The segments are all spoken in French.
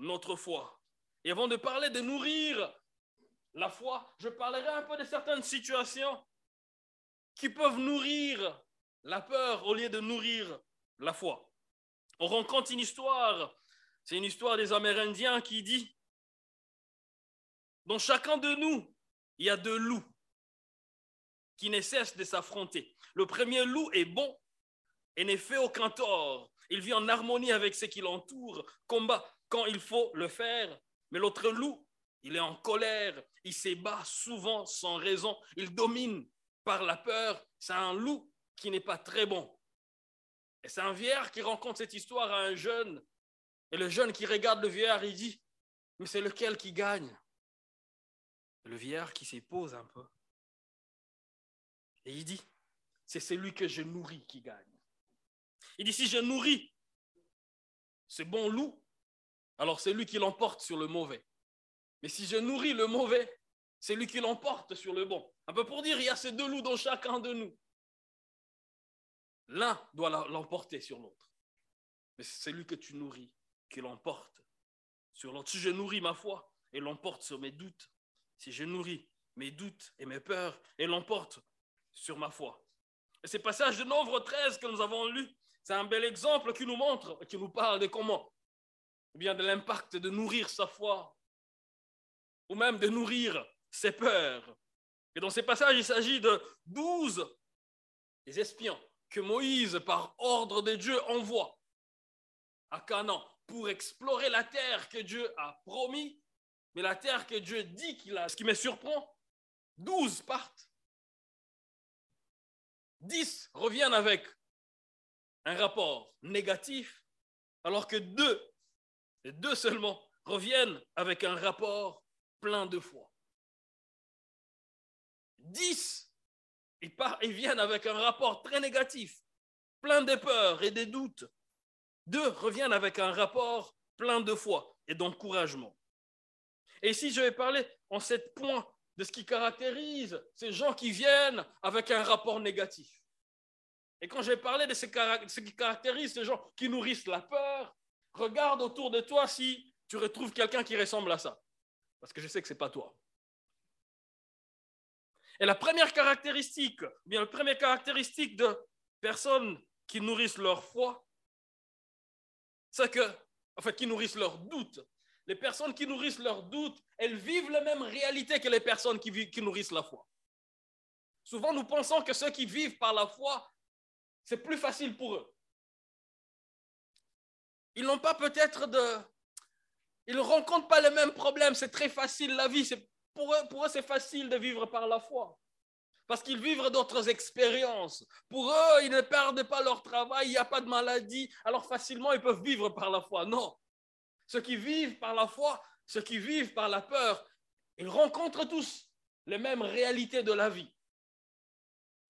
notre foi. Et avant de parler de nourrir la foi, je parlerai un peu de certaines situations qui peuvent nourrir la peur au lieu de nourrir la foi. On rencontre une histoire, c'est une histoire des Amérindiens qui dit, dans chacun de nous, il y a deux loups qui ne cessent de s'affronter. Le premier loup est bon et n'est fait aucun tort. Il vit en harmonie avec ce qui l'entoure, combat quand il faut le faire. Mais l'autre loup, il est en colère, il s'ébat souvent sans raison, il domine par la peur. C'est un loup qui n'est pas très bon. Et c'est un vieillard qui rencontre cette histoire à un jeune. Et le jeune qui regarde le vieillard, il dit, mais c'est lequel qui gagne? Le vieillard qui s'épose un peu. Et il dit, c'est celui que je nourris qui gagne. Il dit, si je nourris ce bon loup, alors c'est lui qui l'emporte sur le mauvais. Mais si je nourris le mauvais, c'est lui qui l'emporte sur le bon. Un peu pour dire, il y a ces deux loups dans chacun de nous. L'un doit l'emporter sur l'autre. Mais c'est celui que tu nourris qui l'emporte sur l'autre. Si je nourris ma foi et l'emporte sur mes doutes, si je nourris mes doutes et mes peurs et l'emporte sur ma foi. Et ce passage de Nombre 13 que nous avons lu, c'est un bel exemple qui nous montre, qui nous parle de comment, ou bien de l'impact de nourrir sa foi, ou même de nourrir ses peurs. Et dans ces passages, il s'agit de douze des espions que Moïse, par ordre de Dieu, envoie à Canaan pour explorer la terre que Dieu a promis, mais la terre que Dieu dit qu'il a. Ce qui me surprend, douze partent. Dix reviennent avec un rapport négatif, alors que deux, deux seulement, reviennent avec un rapport plein de foi. Dix, ils, viennent avec un rapport très négatif, plein de peurs et de doutes. Deux reviennent avec un rapport plein de foi et d'encouragement. Et ici, je vais parler en sept points de ce qui caractérise ces gens qui viennent avec un rapport négatif. Et quand je vais parler de ce qui caractérise ces gens qui nourrissent la peur, regarde autour de toi si tu retrouves quelqu'un qui ressemble à ça. Parce que je sais que ce n'est pas toi. Et la première caractéristique, bien la première caractéristique de personnes qui nourrissent leur foi, c'est que, en qui nourrissent leur doute. Les personnes qui nourrissent leur doute, elles vivent la même réalité que les personnes qui nourrissent la foi. Souvent, nous pensons que ceux qui vivent par la foi, c'est plus facile pour eux. Ils n'ont pas peut-être de... Ils ne rencontrent pas les mêmes problèmes, c'est très facile la vie. Pour eux, pour eux c'est facile de vivre par la foi. Parce qu'ils vivent d'autres expériences. Pour eux, ils ne perdent pas leur travail, il n'y a pas de maladie, alors facilement ils peuvent vivre par la foi. Non. Ceux qui vivent par la foi, ceux qui vivent par la peur, ils rencontrent tous les mêmes réalités de la vie.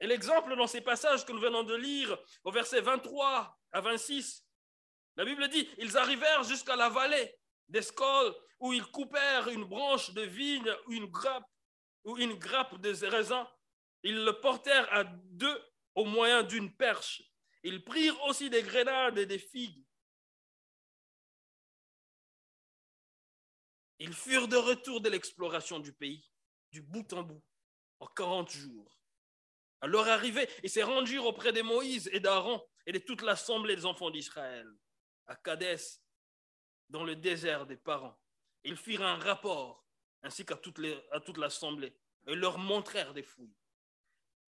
Et l'exemple dans ces passages que nous venons de lire, au verset 23 à 26, la Bible dit, ils arrivèrent jusqu'à la vallée d'Escol, où ils coupèrent une branche de vigne ou une grappe, ou une grappe de raisin. Ils le portèrent à deux au moyen d'une perche. Ils prirent aussi des grenades et des figues. Ils furent de retour de l'exploration du pays, du bout en bout, en 40 jours. À leur arrivée, ils se rendirent auprès de Moïse et d'Aaron et de toute l'assemblée des enfants d'Israël, à Kadès, dans le désert des parents. Ils firent un rapport, ainsi qu'à toute, l'assemblée, et leur montrèrent des fouilles.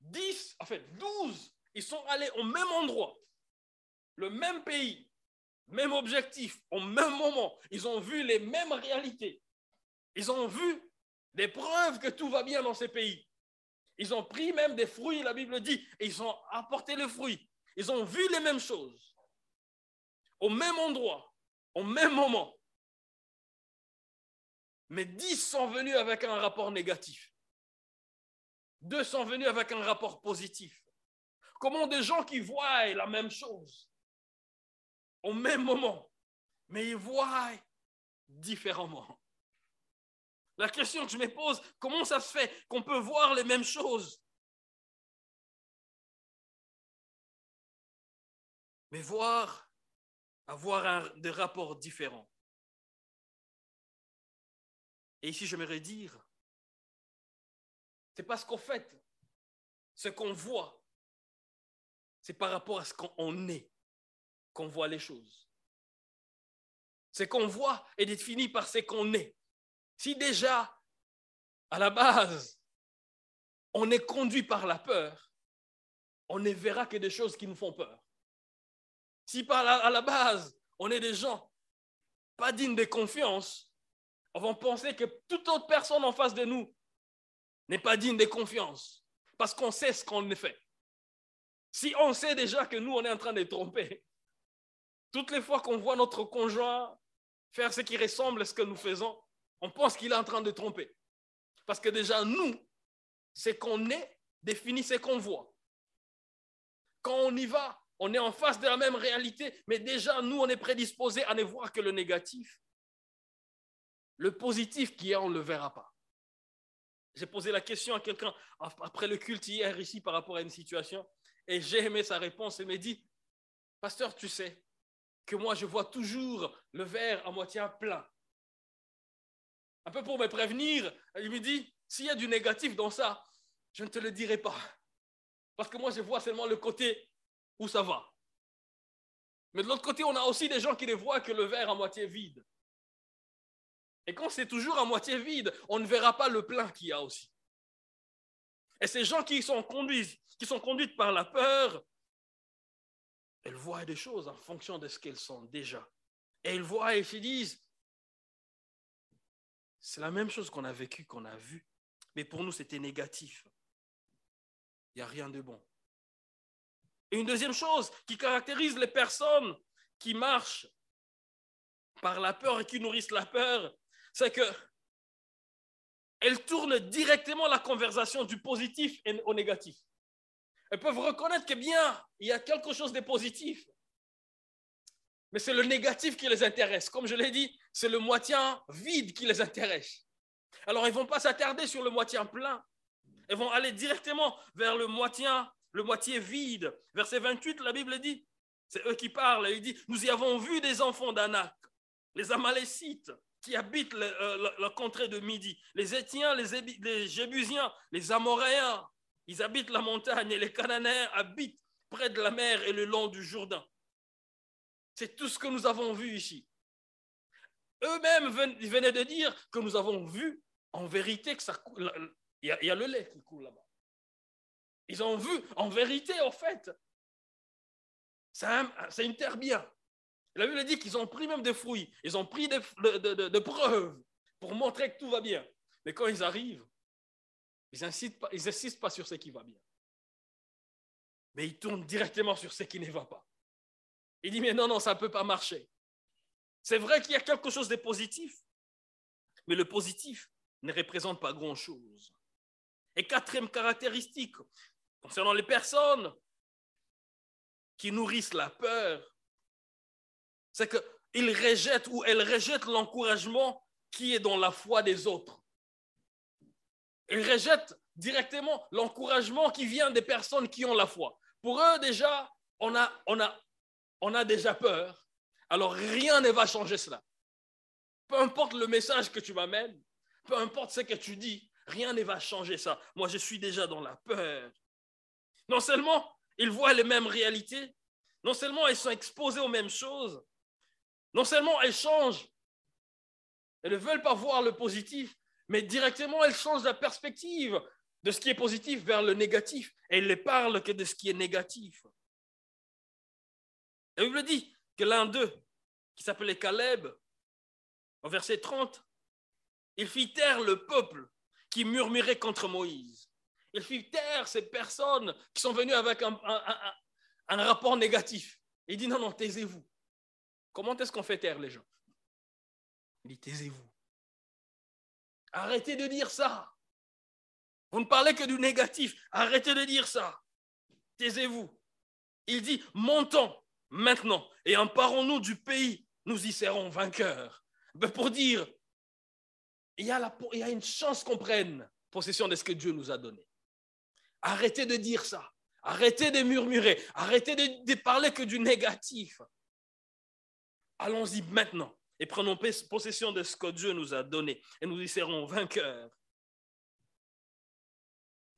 Dix, en fait, douze, ils sont allés au même endroit, le même pays, même objectif, au même moment. Ils ont vu les mêmes réalités. Ils ont vu des preuves que tout va bien dans ces pays. Ils ont pris même des fruits, la Bible dit, et ils ont apporté le fruit. Ils ont vu les mêmes choses, au même endroit, au même moment. Mais dix sont venus avec un rapport négatif. Deux sont venus avec un rapport positif. Comment des gens qui voient la même chose au même moment, mais ils voient différemment. La question que je me pose, comment ça se fait qu'on peut voir les mêmes choses? Mais voir, avoir des rapports différents. Et ici, j'aimerais dire, c'est parce qu'en fait, ce qu'on voit, c'est par rapport à ce qu'on est qu'on voit les choses. Ce qu'on voit est défini par ce qu'on est. Si déjà, à la base, on est conduit par la peur, on ne verra que des choses qui nous font peur. Si par à la base, on est des gens pas dignes de confiance, on va penser que toute autre personne en face de nous n'est pas digne de confiance parce qu'on sait ce qu'on fait. Si on sait déjà que nous, on est en train de tromper, toutes les fois qu'on voit notre conjoint faire ce qui ressemble à ce que nous faisons, on pense qu'il est en train de tromper. Parce que déjà, nous, ce qu'on est définit ce qu'on voit. Quand on y va, on est en face de la même réalité, mais déjà, nous, on est prédisposés à ne voir que le négatif. Le positif qui est, on ne le verra pas. J'ai posé la question à quelqu'un après le culte hier ici par rapport à une situation, et j'ai aimé sa réponse. Il m'a dit, Pasteur, tu sais que moi, je vois toujours le verre à moitié plein. Un peu pour me prévenir, il me dit, s'il y a du négatif dans ça, je ne te le dirai pas. Parce que moi, je vois seulement le côté où ça va? Mais de l'autre côté, on a aussi des gens qui ne voient que le verre à moitié vide. Et quand c'est toujours à moitié vide, on ne verra pas le plein qu'il y a aussi. Et ces gens qui sont conduits, qui sont conduites par la peur, elles voient des choses en fonction de ce qu'elles sont déjà. Et elles voient et se disent, c'est la même chose qu'on a vécu, qu'on a vu. Mais pour nous, c'était négatif. Il n'y a rien de bon. Et une deuxième chose qui caractérise les personnes qui marchent par la peur et qui nourrissent la peur, c'est que elles tournent directement la conversation du positif au négatif. Elles peuvent reconnaître que bien, il y a quelque chose de positif. Mais c'est le négatif qui les intéresse. Comme je l'ai dit, c'est le moitié vide qui les intéresse. Alors, ils ne vont pas s'attarder sur le moitié plein. Ils vont aller directement vers le moitié, le moitié vide. Verset 28, la Bible dit, c'est eux qui parlent. Il dit, nous y avons vu des enfants d'Anak, les Amalécites, qui habitent euh, la, contrée de Midi, les Étiens, les, les Jébusiens, les Amoréens, ils habitent la montagne et les Cananéens habitent près de la mer et le long du Jourdain. C'est tout ce que nous avons vu ici. Eux-mêmes venaient de dire que nous avons vu en vérité que ça il y, a, le lait qui coule là-bas. Ils ont vu en vérité, en fait. C'est une terre bien. La Bible dit qu'ils ont pris même des fruits, ils ont pris des, de, preuves pour montrer que tout va bien. Mais quand ils arrivent, ils n'insistent pas, pas sur ce qui va bien. Mais ils tournent directement sur ce qui ne va pas. Il dit, mais non, non, ça ne peut pas marcher. C'est vrai qu'il y a quelque chose de positif, mais le positif ne représente pas grand-chose. Et quatrième caractéristique, concernant les personnes qui nourrissent la peur, c'est qu'ils rejettent ou elles rejettent l'encouragement qui est dans la foi des autres. Ils rejettent directement l'encouragement qui vient des personnes qui ont la foi. Pour eux, déjà, on a, on a, on a déjà peur. Alors, rien ne va changer cela. Peu importe le message que tu m'amènes, peu importe ce que tu dis, rien ne va changer ça. Moi, je suis déjà dans la peur. Non seulement ils voient les mêmes réalités, non seulement ils sont exposés aux mêmes choses, non seulement elles changent, elles ne veulent pas voir le positif, mais directement elles changent la perspective de ce qui est positif vers le négatif. Et elles ne parlent que de ce qui est négatif. La Bible dit que l'un d'eux, qui s'appelait Caleb, au verset 30, il fit taire le peuple qui murmurait contre Moïse. Il fit taire ces personnes qui sont venues avec un, rapport négatif. Il dit non, non, taisez-vous. Comment est-ce qu'on fait taire les gens? Il dit taisez-vous. Arrêtez de dire ça. Vous ne parlez que du négatif. Arrêtez de dire ça. Taisez-vous. Il dit montons maintenant et emparons-nous du pays. Nous y serons vainqueurs. Ben, pour dire, il y, a une chance qu'on prenne possession de ce que Dieu nous a donné. Arrêtez de dire ça. Arrêtez de murmurer. Arrêtez de, de parler que du négatif. Allons-y maintenant et prenons possession de ce que Dieu nous a donné et nous y serons vainqueurs.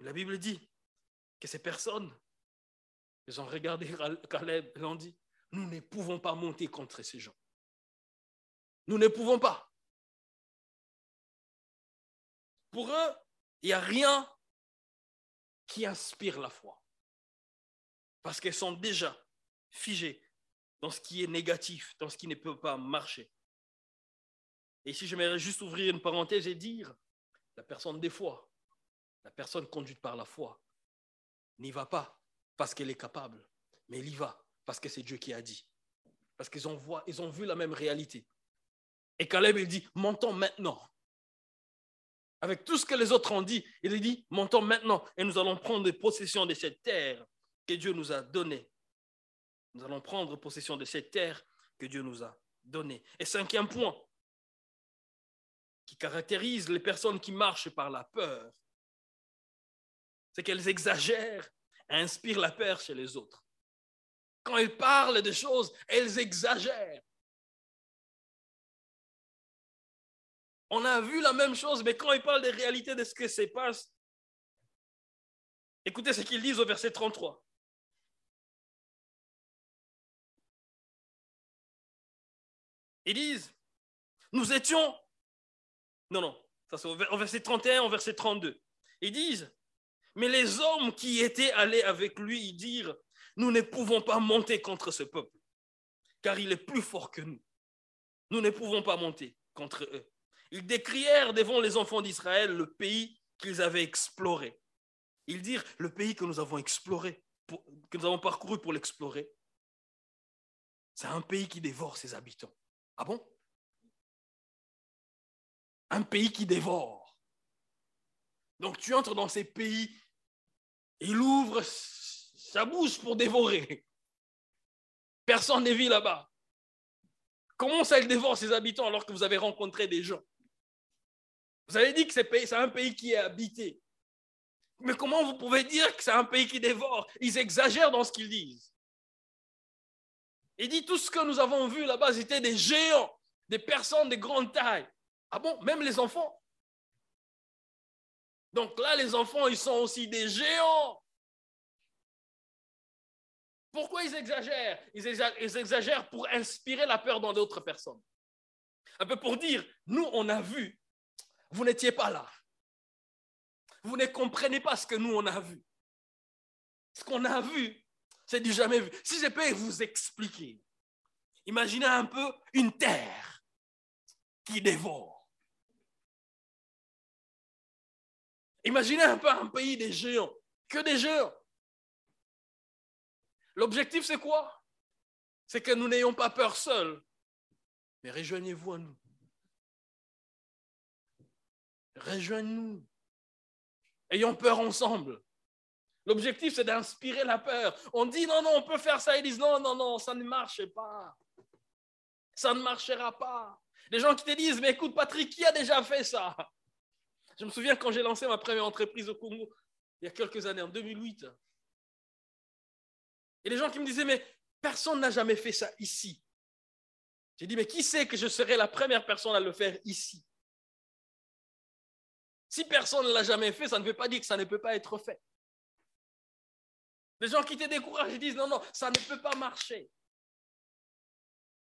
La Bible dit que ces personnes, ils ont regardé Caleb et ont dit, nous ne pouvons pas monter contre ces gens. Nous ne pouvons pas. Pour eux, il n'y a rien qui inspire la foi. Parce qu'elles sont déjà figées dans ce qui est négatif, dans ce qui ne peut pas marcher. Et ici, j'aimerais juste ouvrir une parenthèse et dire, la personne des fois, la personne conduite par la foi, n'y va pas parce qu'elle est capable, mais elle y va parce que c'est Dieu qui a dit. Parce qu'ils ont, ont vu la même réalité. Et Caleb, il dit, montons maintenant. Avec tout ce que les autres ont dit, il dit, montons maintenant et nous allons prendre possession de cette terre que Dieu nous a donnée. Nous allons prendre possession de cette terre que Dieu nous a donnée. Et cinquième point, qui caractérise les personnes qui marchent par la peur, c'est qu'elles exagèrent et inspirent la peur chez les autres. Quand elles parlent de choses, elles exagèrent. On a vu la même chose, mais quand ils parlent des réalités de ce que se passe, écoutez ce qu'ils disent au verset 33. Ils disent, nous étions... Non, non, ça c'est au verset 31, au verset 32. Ils disent, mais les hommes qui étaient allés avec lui dirent, nous ne pouvons pas monter contre ce peuple, car il est plus fort que nous. Nous ne pouvons pas monter contre eux. Ils décrièrent devant les enfants d'Israël le pays qu'ils avaient exploré. Ils dirent, le pays que nous avons exploré, que nous avons parcouru pour l'explorer, c'est un pays qui dévore ses habitants. Ah bon? Un pays qui dévore. Donc tu entres dans ces pays, il ouvre sa bouche pour dévorer. Personne n'est vu là-bas. Comment ça, il dévore ses habitants alors que vous avez rencontré des gens? Vous avez dit que c'est un pays qui est habité. Mais comment vous pouvez dire que c'est un pays qui dévore? Ils exagèrent dans ce qu'ils disent. Il dit tout ce que nous avons vu là-bas, c'était des géants, des personnes de grande taille. Ah bon, même les enfants? Donc là, les enfants, ils sont aussi des géants. Pourquoi ils exagèrent? Ils exagèrent, pour inspirer la peur dans d'autres personnes. Un peu pour dire, nous, on a vu, vous n'étiez pas là. Vous ne comprenez pas ce que nous, on a vu. Ce qu'on a vu, c'est du jamais vu. Si je peux vous expliquer, imaginez un peu une terre qui dévore. Imaginez un peu un pays des géants, que des géants. L'objectif, c'est quoi? C'est que nous n'ayons pas peur seuls, mais rejoignez-vous à nous. Rejoignez-nous. Ayons peur ensemble. L'objectif, c'est d'inspirer la peur. On dit non, non, on peut faire ça. Ils disent non, non, non, ça ne marche pas. Ça ne marchera pas. Les gens qui te disent, mais écoute, Patrick, qui a déjà fait ça? Je me souviens quand j'ai lancé ma première entreprise au Congo, il y a quelques années, en 2008. Et les gens qui me disaient, mais personne n'a jamais fait ça ici. J'ai dit, mais qui sait que je serai la première personne à le faire ici? Si personne ne l'a jamais fait, ça ne veut pas dire que ça ne peut pas être fait. Les gens qui te découragent, disent non, non, ça ne peut pas marcher.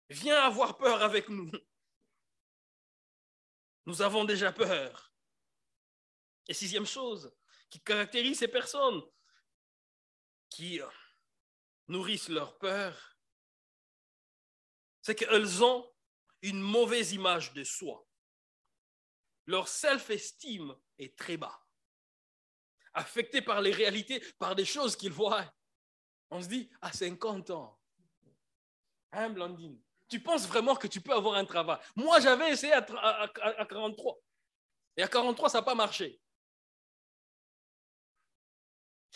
Viens avoir peur avec nous. Nous avons déjà peur. Et sixième chose qui caractérise ces personnes qui nourrissent leur peur, c'est qu'elles ont une mauvaise image de soi. Leur self-estime est très bas affectés par les réalités, par des choses qu'ils voient. On se dit, à 50 ans, hein, Blandine, tu penses vraiment que tu peux avoir un travail? Moi, j'avais essayé à, 43. Et à 43, ça n'a pas marché.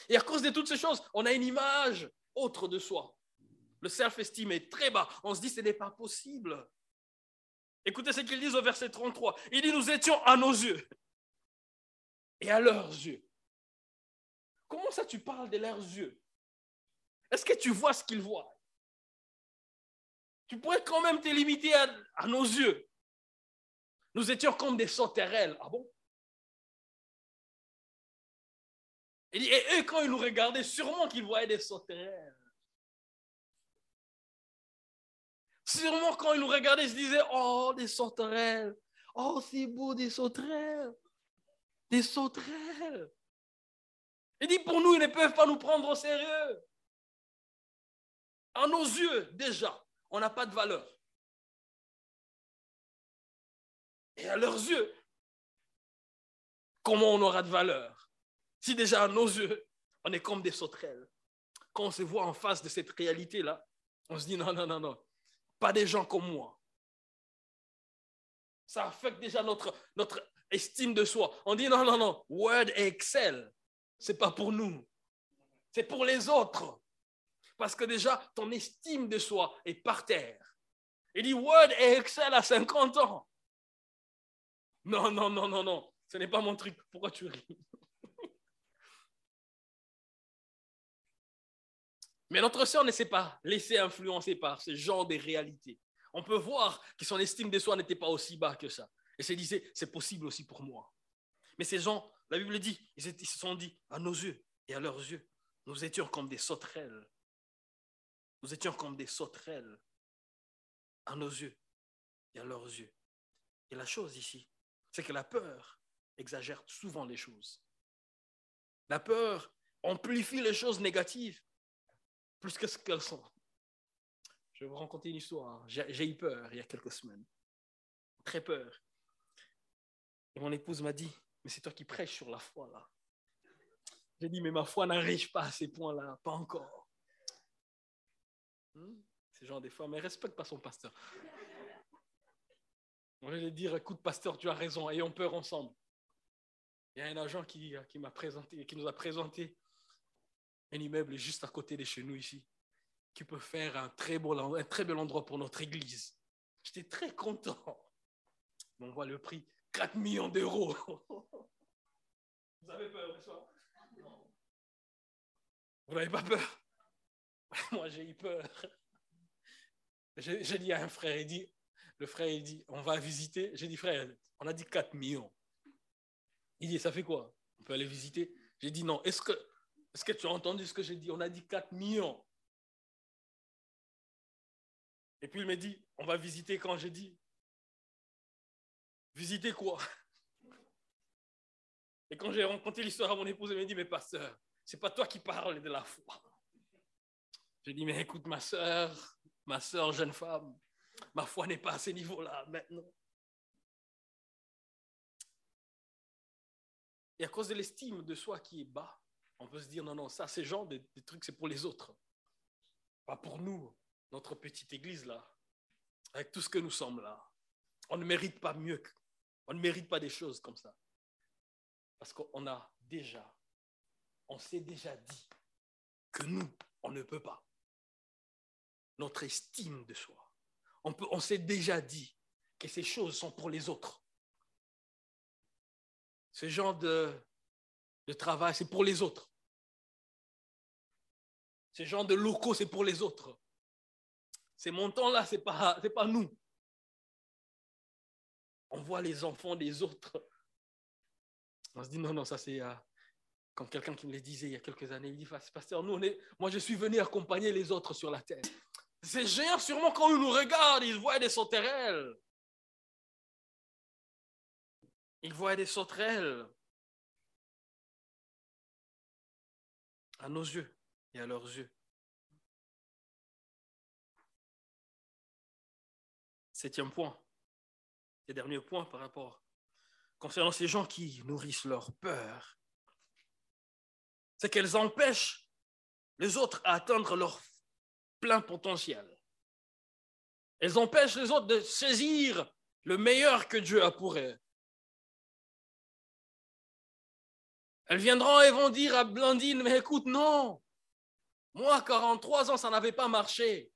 Et à cause de toutes ces choses, on a une image autre de soi. Le self-esteem est très bas. On se dit, ce n'est pas possible. Écoutez ce qu'ils disent au verset 33. Il dit, nous étions à nos yeux et à leurs yeux Comment ça tu parles de leurs yeux? Est-ce que tu vois ce qu'ils voient? Tu pourrais quand même te limiter à, nos yeux. Nous étions comme des sauterelles. Ah bon? Et, eux, quand ils nous regardaient, sûrement qu'ils voyaient des sauterelles. Sûrement quand ils nous regardaient, ils se disaient, oh, des sauterelles. Oh, c'est beau, des sauterelles. Des sauterelles. Il dit, pour nous, ils ne peuvent pas nous prendre au sérieux. À nos yeux, déjà, on n'a pas de valeur. Et à leurs yeux, comment on aura de valeur? Si déjà à nos yeux, on est comme des sauterelles. Quand on se voit en face de cette réalité-là, on se dit non, non, non, non, pas des gens comme moi. Ça affecte déjà notre, notre estime de soi. On dit non, non, non, Word et Excel, c'est pas pour nous. C'est pour les autres. Parce que déjà, ton estime de soi est par terre. Il dit Word et Excel à 50 ans. Non, non, non, non, non. Ce n'est pas mon truc. Pourquoi tu ris? Mais notre sœur ne s'est pas laissée influencer par ce genre de réalité. On peut voir que son estime de soi n'était pas aussi bas que ça. Et se disait, c'est possible aussi pour moi. Mais ces gens, la Bible dit, ils, se sont dit, à nos yeux et à leurs yeux, nous étions comme des sauterelles. Nous étions comme des sauterelles à nos yeux et à leurs yeux. Et la chose ici, c'est que la peur exagère souvent les choses. La peur amplifie les choses négatives plus que ce qu'elles sont. Je vais vous raconter une histoire. J'ai eu peur il y a quelques semaines. Très peur. Et mon épouse m'a dit, mais c'est toi qui prêches sur la foi là. J'ai dit, mais ma foi n'arrive pas à ces points-là, pas encore. Hmm? C'est genre des fois, mais respecte pas son pasteur. On lui dire, écoute, pasteur, tu as raison, ayons peur ensemble. Il y a un agent qui, qui m'a présenté, qui nous a présenté un immeuble juste à côté de chez nous ici, qui peut faire un très, beau, un très bel endroit pour notre église. J'étais très content. On voit le prix, 4 millions d'euros. Vous avez peur de ça Vous n'avez pas peur? Moi, j'ai eu peur. J'ai dit à un frère, il dit, le frère, il dit, on va visiter. J'ai dit, frère, on a dit 4 millions. Il dit, ça fait quoi? On peut aller visiter? J'ai dit, non, est-ce que, est-ce que tu as entendu ce que j'ai dit? On a dit 4 millions. Et puis il me dit, on va visiter quand j'ai dit. Visiter quoi? Et quand j'ai rencontré l'histoire à mon épouse, elle m'a dit, mais pasteur, c'est pas toi qui parles de la foi. J'ai dit, mais écoute, ma soeur, ma soeur jeune femme, ma foi n'est pas à ce niveau-là maintenant. Et à cause de l'estime de soi qui est bas, on peut se dire, non, non, ça, ces gens des, trucs, c'est pour les autres. Pas pour nous, notre petite église là, avec tout ce que nous sommes là. On ne mérite pas mieux, on ne mérite pas des choses comme ça. Parce qu'on a déjà, on s'est déjà dit que nous, on ne peut pas. Notre estime de soi. On, on s'est déjà dit que ces choses sont pour les autres. Ce genre de, de travail, c'est pour les autres. Ce genre de locaux, c'est pour les autres. Ces montants-là, ce n'est pas nous. On voit les enfants des autres. On se dit, non, non, ça c'est euh, comme quelqu'un qui me le disait il y a quelques années. Il dit, pasteur, nous, on est, moi je suis venu accompagner les autres sur la terre. Ces géants, sûrement, quand ils nous regardent, ils voient des sauterelles. Ils voient des sauterelles. À nos yeux et à leurs yeux. Septième point, et dernier point par rapport concernant ces gens qui nourrissent leur peur, c'est qu'elles empêchent les autres à atteindre leur plein potentiel. Elles empêchent les autres de saisir le meilleur que Dieu a pour eux. Elles viendront et vont dire à Blandine, mais écoute, non, moi, 43 ans, ça n'avait pas marché.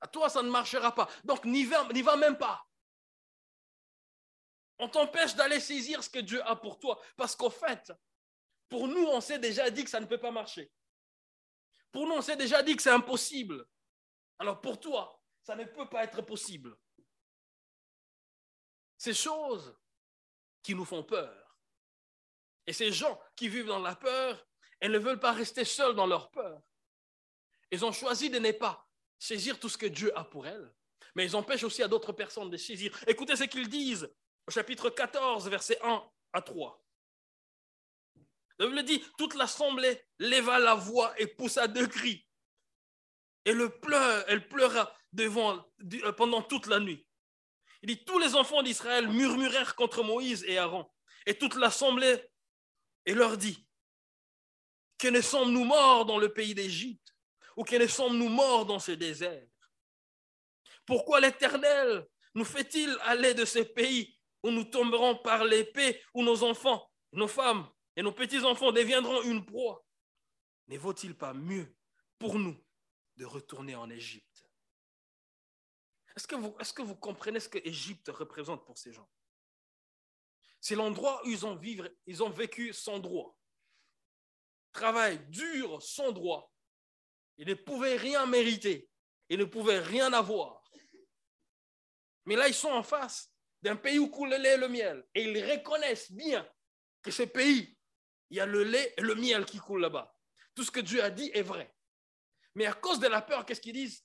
À toi, ça ne marchera pas. Donc, n'y va, va même pas. On t'empêche d'aller saisir ce que Dieu a pour toi. Parce qu'au fait, pour nous, on s'est déjà dit que ça ne peut pas marcher. Pour nous, on s'est déjà dit que c'est impossible. Alors pour toi, Ça ne peut pas être possible. Ces choses qui nous font peur. Et ces gens qui vivent dans la peur, elles ne veulent pas rester seuls dans leur peur. Ils ont choisi de ne pas saisir tout ce que Dieu a pour elles, mais ils empêchent aussi à d'autres personnes de saisir. Écoutez ce qu'ils disent au chapitre 14, versets 1 à 3. La Bible dit, toute l'assemblée leva la voix et poussa deux cris. Et le elle pleura devant, euh, pendant toute la nuit. Il dit, tous les enfants d'Israël murmurèrent contre Moïse et Aaron. Et toute l'assemblée, et leur dit, que ne sommes-nous morts dans le pays d'Égypte ou que ne sommes-nous morts dans ce désert? Pourquoi l'Éternel nous fait-il aller de ce pays où nous tomberons par l'épée, où nos enfants, nos femmes et nos petits-enfants deviendront une proie Ne vaut-il pas mieux pour nous de retourner en Égypte? Est-ce que, vous, comprenez ce que Égypte représente pour ces gens? C'est l'endroit où ils ont, vivre, ils ont vécu sans droit. Travail dur, sans droit. Ils ne pouvaient rien mériter. Ils ne pouvaient rien avoir. Mais là, ils sont en face d'un pays où coule le lait et le miel. Et ils reconnaissent bien que ce pays, il y a le lait et le miel qui coulent là-bas. Tout ce que Dieu a dit est vrai. Mais à cause de la peur, qu'est-ce qu'ils disent?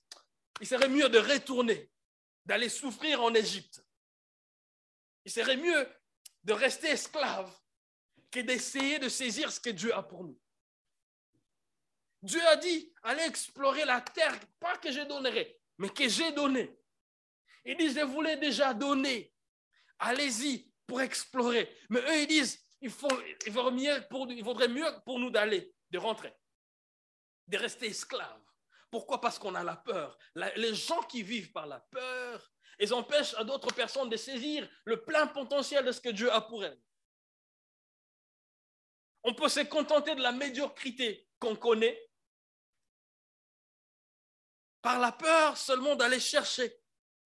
Il serait mieux de retourner, d'aller souffrir en Égypte. Il serait mieux de rester esclave que d'essayer de saisir ce que Dieu a pour nous. Dieu a dit, allez explorer la terre, pas que je donnerai, mais que j'ai donné. Il dit, je vous l'ai déjà donné. Allez-y pour explorer. Mais eux, ils disent, il, vaudrait mieux pour nous d'aller, de rentrer, de rester esclaves. Pourquoi? Parce qu'on a la peur. les gens qui vivent par la peur, ils empêchent à d'autres personnes de saisir le plein potentiel de ce que Dieu a pour elles. On peut se contenter de la médiocrité qu'on connaît par la peur seulement d'aller chercher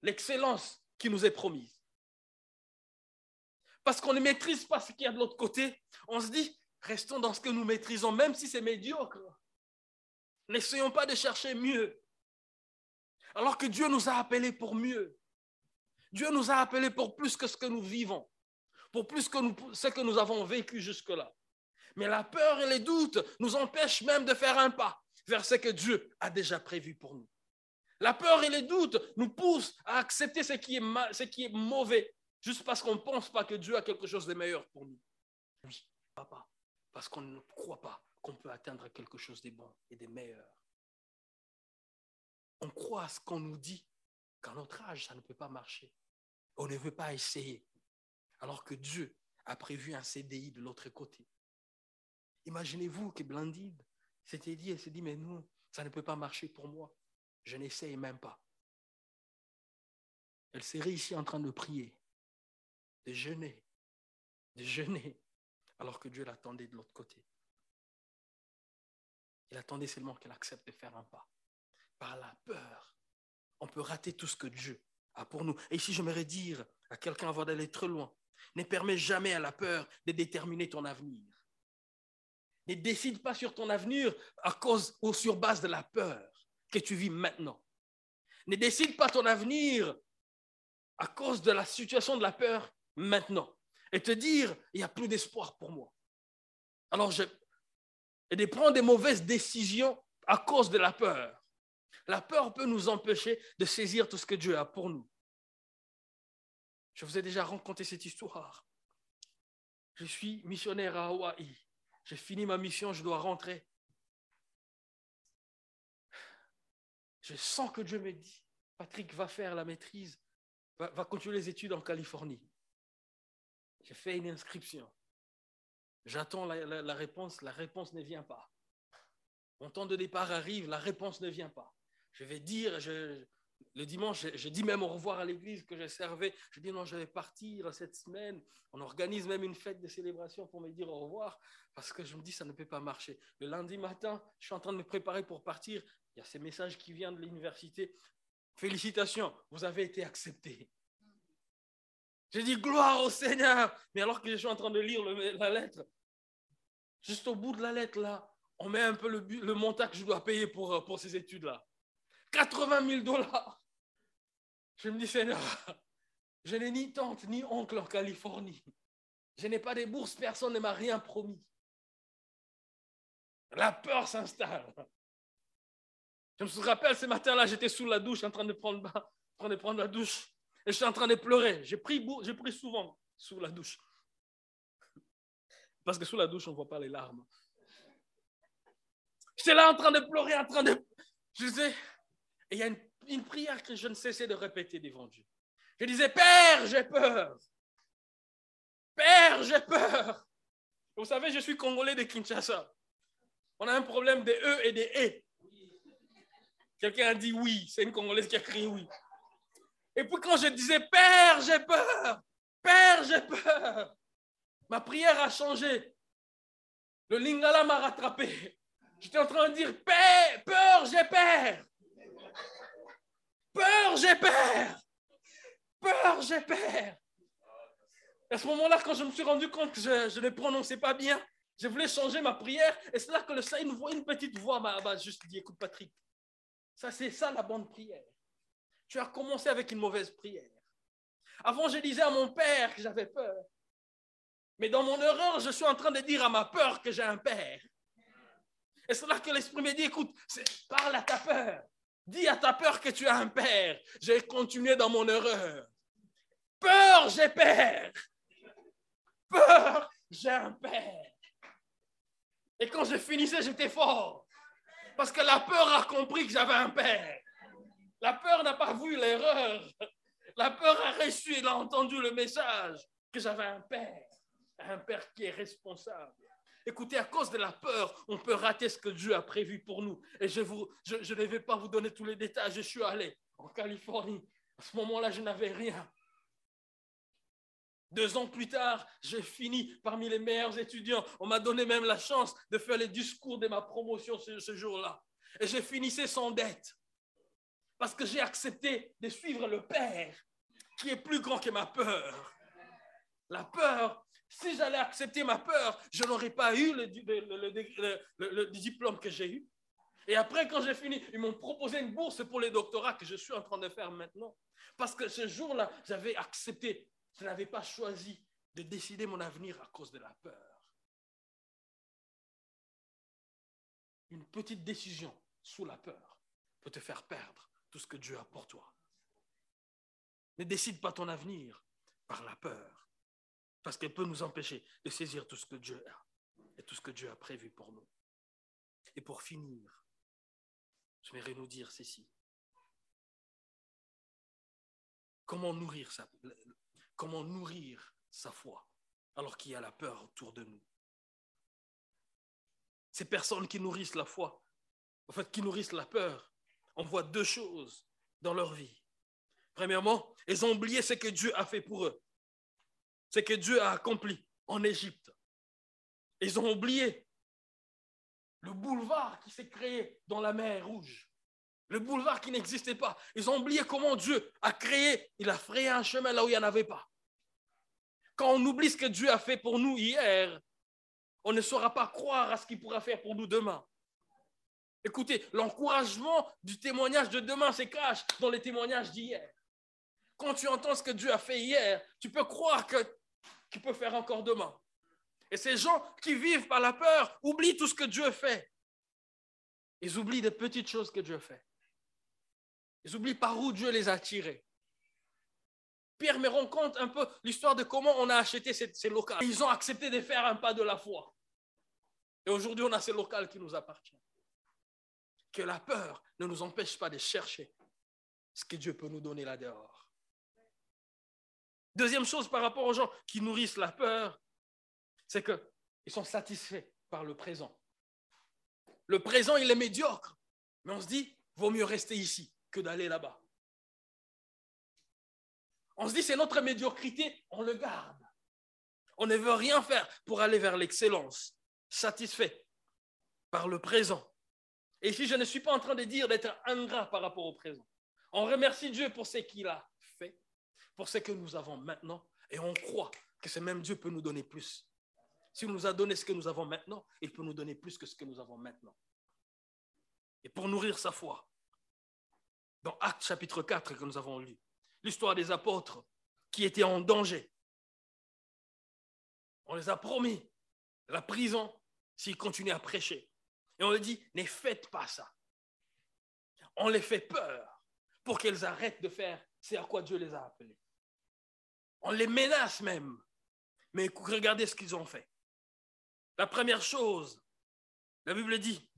l'excellence qui nous est promise. Parce qu'on ne maîtrise pas ce qu'il y a de l'autre côté, on se dit, restons dans ce que nous maîtrisons, même si c'est médiocre. N'essayons pas de chercher mieux. Alors que Dieu nous a appelés pour mieux. Dieu nous a appelés pour plus que ce que nous vivons, pour plus que ce que nous avons vécu jusque-là. Mais la peur et les doutes nous empêchent même de faire un pas vers ce que Dieu a déjà prévu pour nous. La peur et les doutes nous poussent à accepter ce qui est, ce qui est mauvais, juste parce qu'on ne pense pas que Dieu a quelque chose de meilleur pour nous. Oui, papa, parce qu'on ne croit pas qu'on peut atteindre quelque chose de bon et de meilleur. On croit à ce qu'on nous dit qu'à notre âge, ça ne peut pas marcher. On ne veut pas essayer, alors que Dieu a prévu un CDI de l'autre côté. Imaginez-vous que Blandine s'était dit, elle s'est dit, mais non, ça ne peut pas marcher pour moi. Je n'essaye même pas. Elle serait ici en train de prier, de jeûner, de jeûner, alors que Dieu l'attendait de l'autre côté. Il attendait seulement qu'elle accepte de faire un pas. Par la peur, on peut rater tout ce que Dieu a pour nous. Et ici, j'aimerais dire à quelqu'un avant d'aller trop loin, ne permets jamais à la peur de déterminer ton avenir. Ne décide pas sur ton avenir à cause ou sur base de la peur que tu vis maintenant. Ne décide pas ton avenir à cause de la situation de la peur maintenant. Et te dire, il n'y a plus d'espoir pour moi. Alors, je, et de prendre des mauvaises décisions à cause de la peur. La peur peut nous empêcher de saisir tout ce que Dieu a pour nous. Je vous ai déjà raconté cette histoire. Je suis missionnaire à Hawaï. J'ai fini ma mission, je dois rentrer. Je sens que Dieu me dit, Patrick va faire la maîtrise, va, continuer les études en Californie. J'ai fait une inscription. J'attends la, réponse, la réponse ne vient pas. Mon temps de départ arrive, la réponse ne vient pas. Je vais dire, le dimanche, je, dis même au revoir à l'église que j'ai servais. Je dis non, je vais partir cette semaine. On organise même une fête de célébration pour me dire au revoir parce que je me dis ça ne peut pas marcher. Le lundi matin, je suis en train de me préparer pour partir. Il y a ces messages qui viennent de l'université. Félicitations, vous avez été accepté. J'ai dit gloire au Seigneur. Mais alors que je suis en train de lire la lettre, juste au bout de la lettre, là, on met un peu le, montant que je dois payer pour, pour ces études-là. 80 000 dollars. Je me dis, Seigneur, je n'ai ni tante ni oncle en Californie. Je n'ai pas de bourses, personne ne m'a rien promis. La peur s'installe. Je me rappelle ce matin-là, j'étais sous la douche en train de prendre, en train de prendre la douche. Et je suis en train de pleurer. J'ai pris, j'ai souvent sous la douche. Parce que sous la douche, on ne voit pas les larmes. J'étais là en train de pleurer, en train de. Je disais, et il y a une, prière que je ne cessais de répéter devant Dieu. Je disais, Père, j'ai peur. Père, j'ai peur. Vous savez, je suis congolais de Kinshasa. On a un problème des E et des E. Quelqu'un a dit oui. C'est une Congolaise qui a crié oui. Et puis quand je disais, Père, j'ai peur. Père, j'ai peur. Ma prière a changé. Le lingala m'a rattrapé. J'étais en train de dire, Père, peur, j'ai peur. Peur, j'ai peur. Peur, j'ai peur. À ce moment-là, quand je me suis rendu compte que je, ne prononçais pas bien, je voulais changer ma prière. Et c'est là que le Seigneur une une petite voix m'a juste dit, écoute Patrick, ça c'est ça la bonne prière. Tu as commencé avec une mauvaise prière. Avant, je disais à mon père que j'avais peur. Mais dans mon erreur, je suis en train de dire à ma peur que j'ai un père. Et c'est là que l'Esprit me dit, écoute, parle à ta peur. Dis à ta peur que tu as un père. J'ai continué dans mon erreur. Peur, j'ai père. Peur, j'ai un père. Et quand je finissais, j'étais fort. Parce que la peur a compris que j'avais un père. La peur n'a pas vu l'erreur. La peur a reçu, il a entendu le message que j'avais un père. Un père qui est responsable. Écoutez, à cause de la peur, on peut rater ce que Dieu a prévu pour nous. Et je, je, je ne vais pas vous donner tous les détails. Je suis allé en Californie. À ce moment-là, je n'avais rien. Deux ans plus tard, j'ai fini parmi les meilleurs étudiants. On m'a donné même la chance de faire les discours de ma promotion ce, ce jour-là. Et j'ai finissé sans dette. Parce que j'ai accepté de suivre le Père qui est plus grand que ma peur. La peur si j'allais accepter ma peur, je n'aurais pas eu le, diplôme que j'ai eu. Et après, quand j'ai fini, ils m'ont proposé une bourse pour les doctorats que je suis en train de faire maintenant. Parce que ce jour-là, j'avais accepté, je n'avais pas choisi de décider mon avenir à cause de la peur. Une petite décision sous la peur peut te faire perdre tout ce que Dieu a pour toi. Ne décide pas ton avenir par la peur parce qu'elle peut nous empêcher de saisir tout ce que Dieu a et tout ce que Dieu a prévu pour nous. Et pour finir, j'aimerais nous dire ceci. Comment nourrir sa, comment nourrir sa foi alors qu'il y a la peur autour de nous? Ces personnes qui nourrissent la foi, en fait, qui nourrissent la peur, on voit deux choses dans leur vie. Premièrement, ils ont oublié ce que Dieu a fait pour eux c'est que Dieu a accompli en Égypte. Ils ont oublié le boulevard qui s'est créé dans la mer Rouge. Le boulevard qui n'existait pas. Ils ont oublié comment Dieu a créé, il a frayé un chemin là où il n'y en avait pas. Quand on oublie ce que Dieu a fait pour nous hier, on ne saura pas croire à ce qu'il pourra faire pour nous demain. Écoutez, l'encouragement du témoignage de demain se cache dans les témoignages d'hier. Quand tu entends ce que Dieu a fait hier, tu peux croire que qui peut faire encore demain. Et ces gens qui vivent par la peur oublient tout ce que Dieu fait. Ils oublient des petites choses que Dieu fait. Ils oublient par où Dieu les a tirés. Pierre me rend compte un peu l'histoire de comment on a acheté ces, ces locaux. Ils ont accepté de faire un pas de la foi. Et aujourd'hui, on a ces locaux qui nous appartiennent. Que la peur ne nous empêche pas de chercher ce que Dieu peut nous donner là dehors. Deuxième chose par rapport aux gens qui nourrissent la peur, c'est qu'ils sont satisfaits par le présent. Le présent, il est médiocre, mais on se dit, vaut mieux rester ici que d'aller là-bas. On se dit, c'est notre médiocrité, on le garde. On ne veut rien faire pour aller vers l'excellence, satisfait par le présent. Et ici, je ne suis pas en train de dire d'être ingrat par rapport au présent. On remercie Dieu pour ce qu'il a pour ce que nous avons maintenant et on croit que ce même Dieu peut nous donner plus. S'il nous a donné ce que nous avons maintenant, il peut nous donner plus que ce que nous avons maintenant. Et pour nourrir sa foi, dans Actes chapitre 4 que nous avons lu, l'histoire des apôtres qui étaient en danger. On les a promis la prison s'ils continuent à prêcher. Et on leur dit, ne faites pas ça. On les fait peur pour qu'elles arrêtent de faire ce à quoi Dieu les a appelés. On les menace même. Mais regardez ce qu'ils ont fait. La première chose, la Bible dit,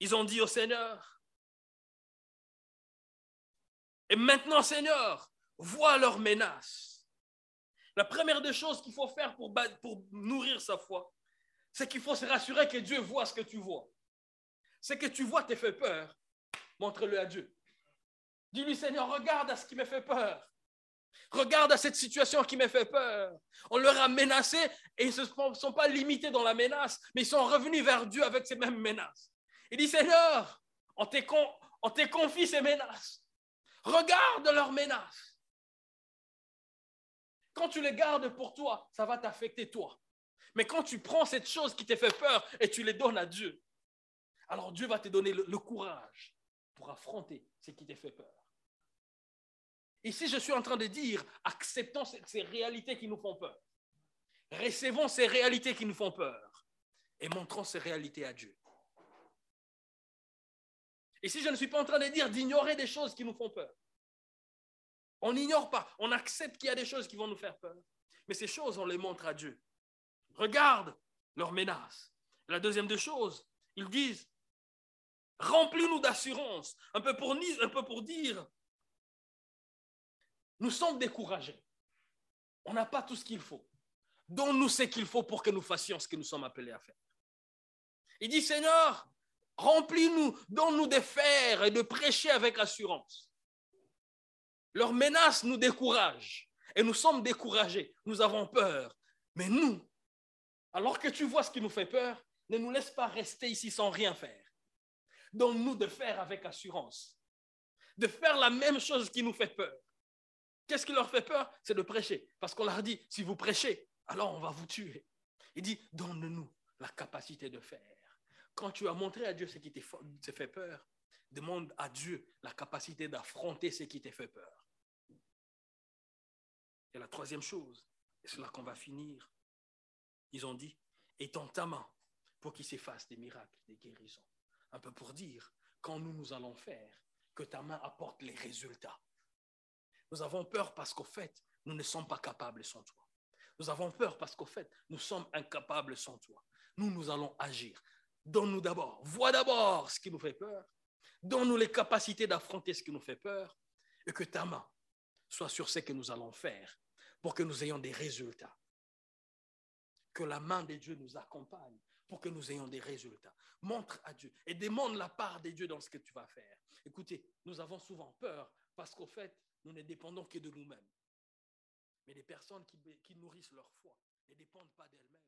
ils ont dit au Seigneur, et maintenant Seigneur, vois leurs menaces. La première des choses qu'il faut faire pour, pour nourrir sa foi, c'est qu'il faut se rassurer que Dieu voit ce que tu vois. C'est que tu vois te fait peur, montre-le à Dieu. Dis-lui, Seigneur, regarde à ce qui me fait peur. Regarde à cette situation qui me fait peur. On leur a menacé et ils ne sont pas limités dans la menace, mais ils sont revenus vers Dieu avec ces mêmes menaces. Il dit, Seigneur, on te confie ces menaces. Regarde leurs menaces. Quand tu les gardes pour toi, ça va t'affecter toi. Mais quand tu prends cette chose qui t'a fait peur et tu les donnes à Dieu, alors Dieu va te donner le, courage pour affronter ce qui t'a fait peur. Ici, je suis en train de dire, acceptons ces réalités qui nous font peur. Recevons ces réalités qui nous font peur et montrons ces réalités à Dieu. Ici, je ne suis pas en train de dire d'ignorer des choses qui nous font peur. On n'ignore pas, on accepte qu'il y a des choses qui vont nous faire peur. Mais ces choses, on les montre à Dieu. Regarde leurs menaces. La deuxième des choses, ils disent, remplis-nous d'assurance, un, peu pour, dire, nous sommes découragés. On n'a pas tout ce qu'il faut. Donne-nous ce qu'il faut pour que nous fassions ce que nous sommes appelés à faire. Il dit, Seigneur, remplis-nous, donne-nous de faire et de prêcher avec assurance. Leurs menaces nous découragent et nous sommes découragés. Nous avons peur. Mais nous, alors que tu vois ce qui nous fait peur, ne nous laisse pas rester ici sans rien faire. Donne-nous de faire avec assurance. De faire la même chose qui nous fait peur. Qu'est-ce qui leur fait peur? C'est de prêcher. Parce qu'on leur dit, si vous prêchez, alors on va vous tuer. Il dit, donne-nous la capacité de faire. Quand tu as montré à Dieu ce qui te fait peur, demande à Dieu la capacité d'affronter ce qui te fait peur. Et la troisième chose, et c'est là qu'on va finir, ils ont dit, étends ta main pour qu'il s'efface des miracles, des guérisons. Un peu pour dire, quand nous nous allons faire, que ta main apporte les résultats. Nous avons peur parce qu'au fait, nous ne sommes pas capables sans toi. Nous avons peur parce qu'au fait, nous sommes incapables sans toi. Nous, nous allons agir. Donne-nous d'abord, vois d'abord ce qui nous fait peur. Donne-nous les capacités d'affronter ce qui nous fait peur et que ta main soit sur ce que nous allons faire pour que nous ayons des résultats. Que la main de Dieu nous accompagne pour que nous ayons des résultats. Montre à Dieu et demande la part de Dieu dans ce que tu vas faire. Écoutez, nous avons souvent peur parce qu'au fait, nous ne dépendons que de nous-mêmes. Mais les personnes qui, qui nourrissent leur foi ne dépendent pas d'elles-mêmes.